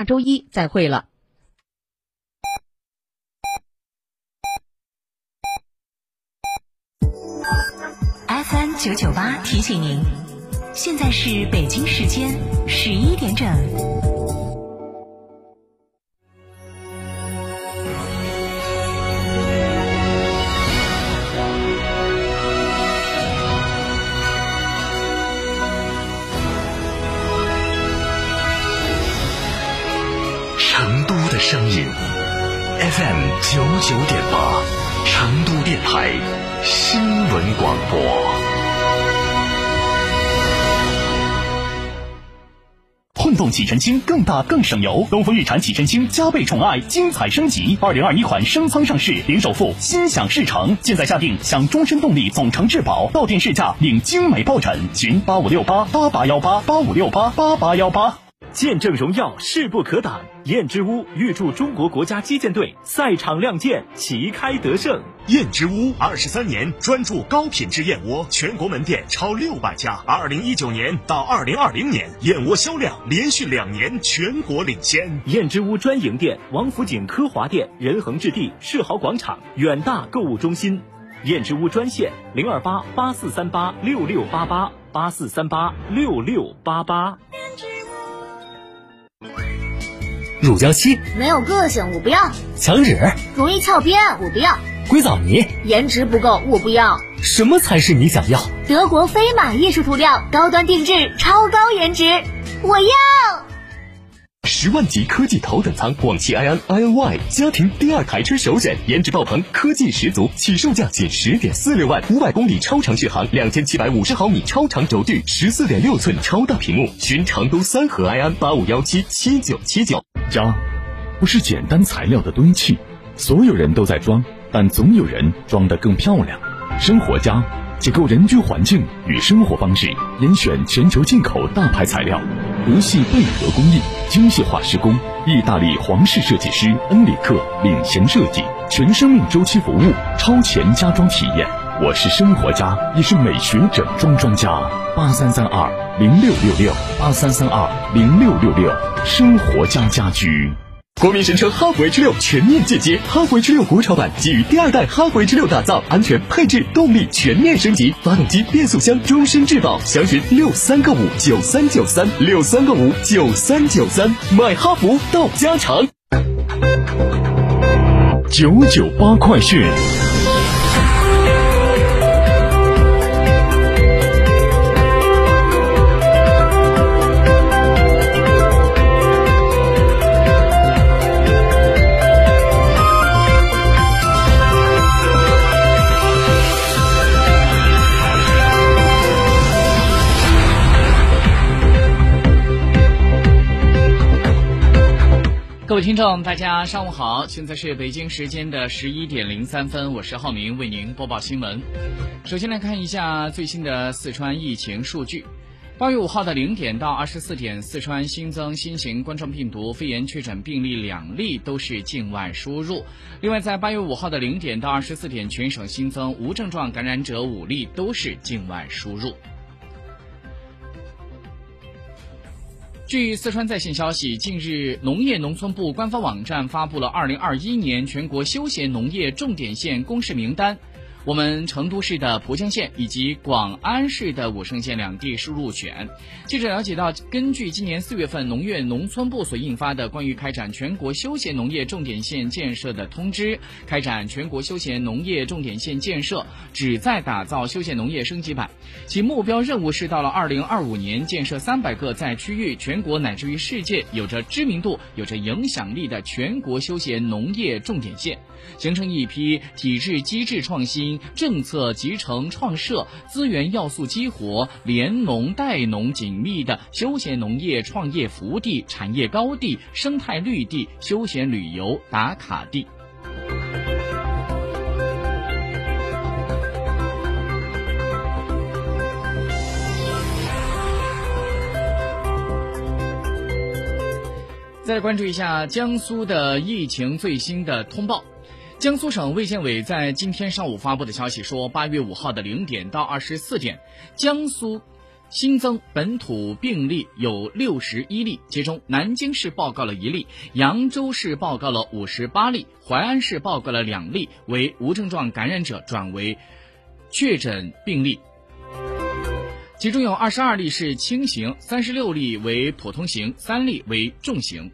下周一再会了。FM 九九八提醒您，现在是北京时间十一点整。声音 FM 九九点八，成都电台新闻广播。混动启辰星更大更省油，东风日产启辰星加倍宠爱，精彩升级。二零二一款升仓上市，零首付，心想事成。现在下定享终身动力总成质保，到店试驾领精美抱枕。寻八五六八八八幺八八五六八八八幺八。见证荣耀，势不可挡。燕之屋预祝中国国家击剑队赛场亮剑，旗开得胜。燕之屋二十三年专注高品质燕窝，全国门店超六百家。二零一九年到二零二零年，燕窝销量连续两年全国领先。燕之屋专营店：王府井科华店、仁恒置地、世豪广场、远大购物中心。燕之屋专线：零二八八四三八六六八八八四三八六六八八。乳胶漆没有个性，我不要；墙纸容易翘边，我不要；硅藻泥颜值不够，我不要。什么才是你想要？德国飞马艺术涂料，高端定制，超高颜值，我要。十万级科技头等舱，广汽埃安 iNY 家庭第二台车首选，颜值爆棚，科技十足，起售价仅十点四六万，五百公里超长续航，两千七百五十毫米超长轴距，十四点六寸超大屏幕。寻成都三河埃安八五幺七七九七九。家，不是简单材料的堆砌，所有人都在装，但总有人装得更漂亮。生活家。解构人居环境与生活方式，严选全球进口大牌材料，德系贝壳工艺，精细化施工，意大利皇室设计师恩里克领衔设计，全生命周期服务，超前家装体验。我是生活家，也是美学整装专家。八三三二零六六六，八三三二零六六六，生活家家居。国民神车哈弗 H 六全面进阶，哈弗 H 六国潮版基于第二代哈弗 H 六打造，安全配置动力全面升级，发动机变速箱终身质保，详询六三个五九三九三六三个五九三九三，买哈弗到家常。九九八快讯。听众，大家上午好，现在是北京时间的十一点零三分，我是浩明，为您播报新闻。首先来看一下最新的四川疫情数据。八月五号的零点到二十四点，四川新增新型冠状病毒肺炎确诊病例两例，都是境外输入。另外，在八月五号的零点到二十四点，全省新增无症状感染者五例，都是境外输入。据四川在线消息，近日农业农村部官方网站发布了二零二一年全国休闲农业重点县公示名单。我们成都市的蒲江县以及广安市的武胜县两地是入选。记者了解到，根据今年四月份农业农村部所印发的关于开展全国休闲农业重点县建设的通知，开展全国休闲农业重点县建设旨在打造休闲农业升级版，其目标任务是到了二零二五年建设三百个在区域、全国乃至于世界有着知名度、有着影响力的全国休闲农业重点县。形成一批体制机制创新、政策集成创设、资源要素激活、联农带农紧密的休闲农业创业福地、产业高地、生态绿地、休闲旅游打卡地。再关注一下江苏的疫情最新的通报。江苏省卫健委在今天上午发布的消息说，八月五号的零点到二十四点，江苏新增本土病例有六十一例，其中南京市报告了一例，扬州市报告了五十八例，淮安市报告了两例，为无症状感染者转为确诊病例。其中有二十二例是轻型，三十六例为普通型，三例为重型。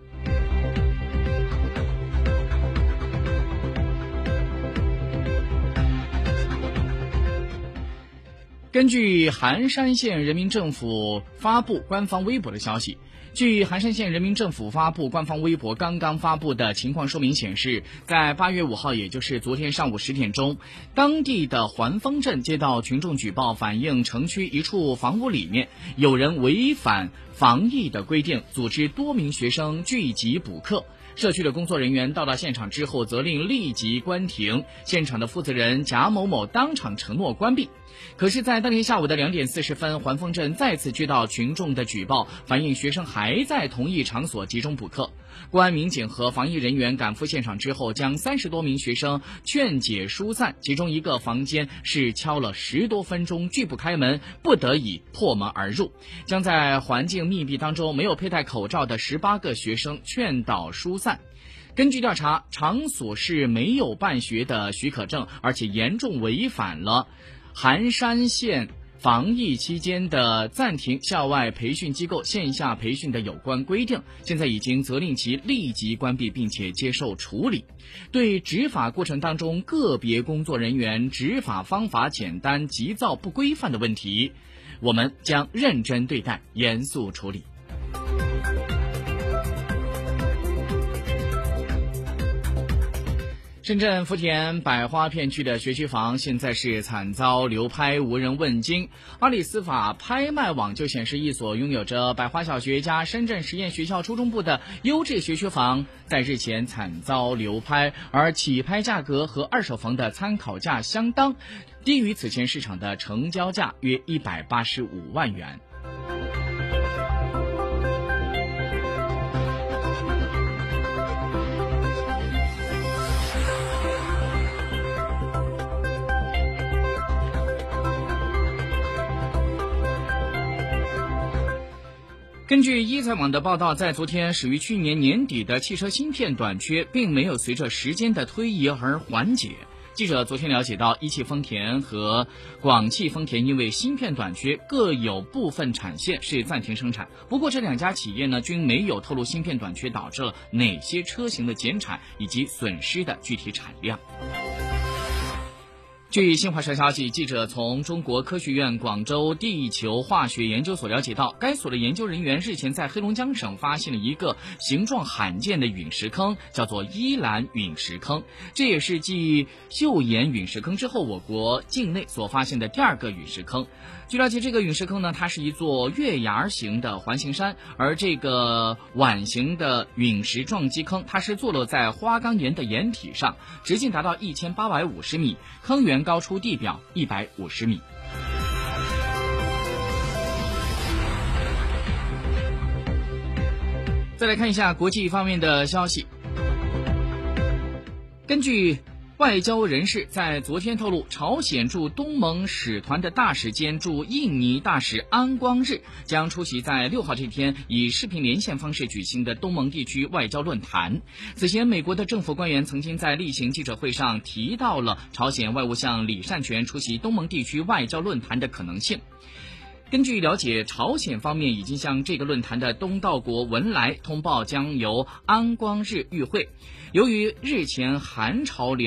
根据含山县人民政府发布官方微博的消息，据含山县人民政府发布官方微博刚刚发布的情况说明显示，在八月五号，也就是昨天上午十点钟，当地的环丰镇接到群众举报，反映城区一处房屋里面有人违反防疫的规定，组织多名学生聚集补课。社区的工作人员到达现场之后，责令立即关停。现场的负责人贾某某当场承诺关闭。可是，在当天下午的两点四十分，环峰镇再次接到群众的举报，反映学生还在同一场所集中补课。公安民警和防疫人员赶赴现场之后，将三十多名学生劝解疏散。其中一个房间是敲了十多分钟拒不开门，不得已破门而入，将在环境密闭当中没有佩戴口罩的十八个学生劝导疏散。根据调查，场所是没有办学的许可证，而且严重违反了含山县。防疫期间的暂停校外培训机构线下培训的有关规定，现在已经责令其立即关闭，并且接受处理。对执法过程当中个别工作人员执法方法简单、急躁、不规范的问题，我们将认真对待，严肃处理。深圳福田百花片区的学区房现在是惨遭流拍，无人问津。阿里司法拍卖网就显示，一所拥有着百花小学加深圳实验学校初中部的优质学区房，在日前惨遭流拍，而起拍价格和二手房的参考价相当，低于此前市场的成交价约一百八十五万元。根据一财网的报道，在昨天始于去年年底的汽车芯片短缺，并没有随着时间的推移而缓解。记者昨天了解到，一汽丰田和广汽丰田因为芯片短缺，各有部分产线是暂停生产。不过，这两家企业呢，均没有透露芯片短缺导致了哪些车型的减产以及损失的具体产量。据新华社消息，记者从中国科学院广州地球化学研究所了解到，该所的研究人员日前在黑龙江省发现了一个形状罕见的陨石坑，叫做伊兰陨石坑。这也是继岫岩陨石坑之后，我国境内所发现的第二个陨石坑。据了解，这个陨石坑呢，它是一座月牙形的环形山，而这个碗形的陨石撞击坑，它是坐落在花岗岩的岩体上，直径达到一千八百五十米，坑源高出地表一百五十米。再来看一下国际方面的消息，根据。外交人士在昨天透露，朝鲜驻东盟使团的大使兼驻印尼大使安光日将出席在六号这天以视频连线方式举行的东盟地区外交论坛。此前，美国的政府官员曾经在例行记者会上提到了朝鲜外务相李善权出席东盟地区外交论坛的可能性。根据了解，朝鲜方面已经向这个论坛的东道国文莱通报，将由安光日与会。由于日前韩朝联